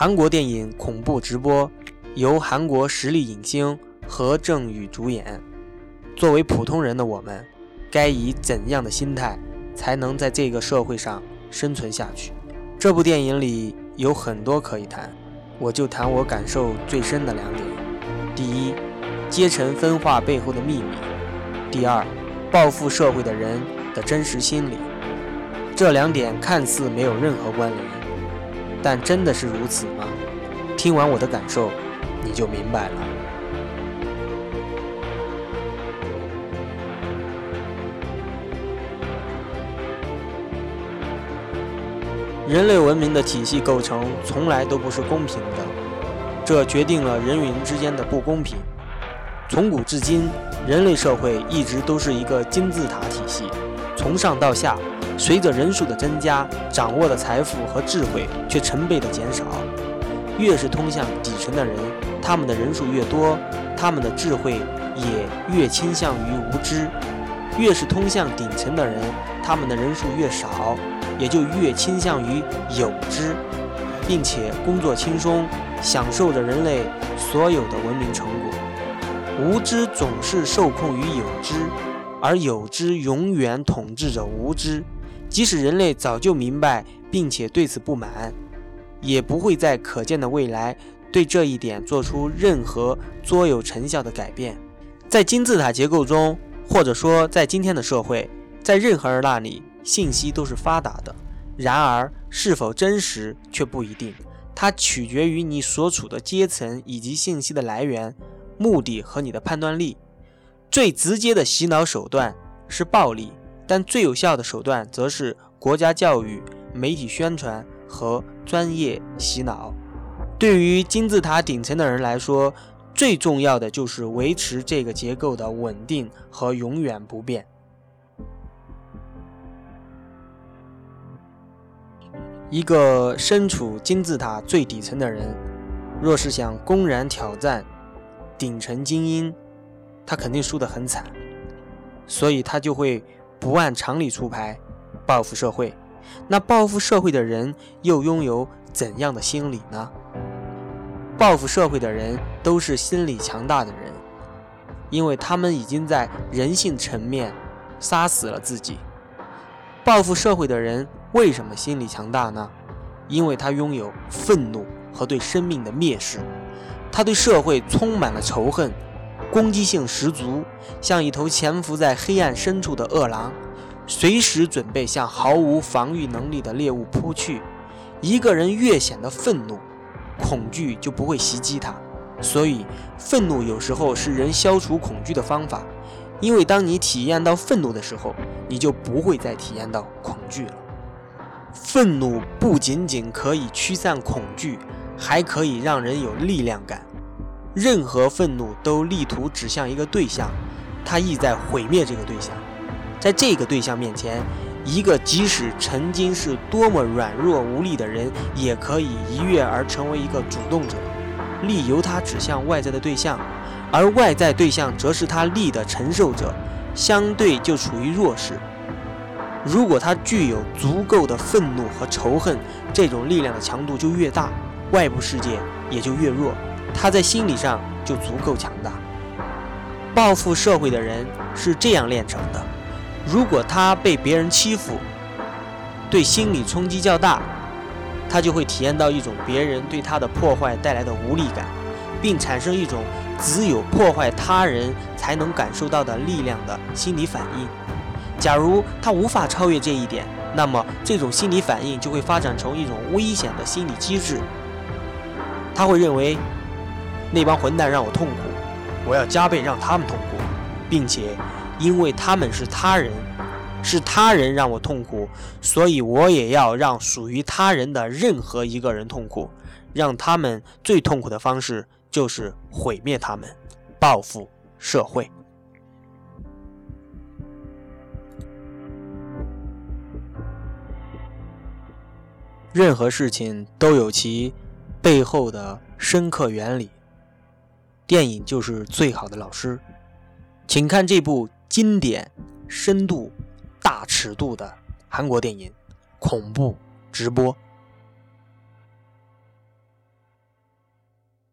韩国电影恐怖直播，由韩国实力影星何正宇主演。作为普通人的我们，该以怎样的心态才能在这个社会上生存下去？这部电影里有很多可以谈，我就谈我感受最深的两点：第一，阶层分化背后的秘密；第二，报复社会的人的真实心理。这两点看似没有任何关联，但真的是如此吗？听完我的感受，你就明白了。人类文明的体系构成从来都不是公平的，这决定了人与人之间的不公平。从古至今，人类社会一直都是一个金字塔体系，从上到下。随着人数的增加，掌握的财富和智慧却成倍的减少。越是通向底层的人，他们的人数越多，他们的智慧也越倾向于无知；越是通向顶层的人，他们的人数越少，也就越倾向于有知，并且工作轻松，享受着人类所有的文明成果。无知总是受控于有知，而有知永远统治着无知。即使人类早就明白，并且对此不满，也不会在可见的未来对这一点做出任何卓有成效的改变。在金字塔结构中，或者说在今天的社会，在任何人那里，信息都是发达的。然而，是否真实却不一定，它取决于你所处的阶层以及信息的来源、目的和你的判断力。最直接的洗脑手段是暴力。但最有效的手段则是国家教育、媒体宣传和专业洗脑。对于金字塔顶层的人来说，最重要的就是维持这个结构的稳定和永远不变。一个身处金字塔最底层的人，若是想公然挑战顶层精英，他肯定输得很惨，所以他就会。不按常理出牌，报复社会。那报复社会的人又拥有怎样的心理呢？报复社会的人都是心理强大的人，因为他们已经在人性层面杀死了自己。报复社会的人为什么心理强大呢？因为他拥有愤怒和对生命的蔑视，他对社会充满了仇恨。攻击性十足，像一头潜伏在黑暗深处的恶狼，随时准备向毫无防御能力的猎物扑去。一个人越显得愤怒，恐惧就不会袭击他。所以，愤怒有时候是人消除恐惧的方法。因为当你体验到愤怒的时候，你就不会再体验到恐惧了。愤怒不仅仅可以驱散恐惧，还可以让人有力量感。任何愤怒都力图指向一个对象，他意在毁灭这个对象。在这个对象面前，一个即使曾经是多么软弱无力的人，也可以一跃而成为一个主动者。力由他指向外在的对象，而外在对象则是他力的承受者，相对就处于弱势。如果他具有足够的愤怒和仇恨，这种力量的强度就越大，外部世界也就越弱。他在心理上就足够强大。报复社会的人是这样炼成的：如果他被别人欺负，对心理冲击较大，他就会体验到一种别人对他的破坏带来的无力感，并产生一种只有破坏他人才能感受到的力量的心理反应。假如他无法超越这一点，那么这种心理反应就会发展成一种危险的心理机制。他会认为。那帮混蛋让我痛苦，我要加倍让他们痛苦，并且，因为他们是他人，是他人让我痛苦，所以我也要让属于他人的任何一个人痛苦，让他们最痛苦的方式就是毁灭他们，报复社会。任何事情都有其背后的深刻原理。电影就是最好的老师，请看这部经典、深度、大尺度的韩国电影《恐怖直播》。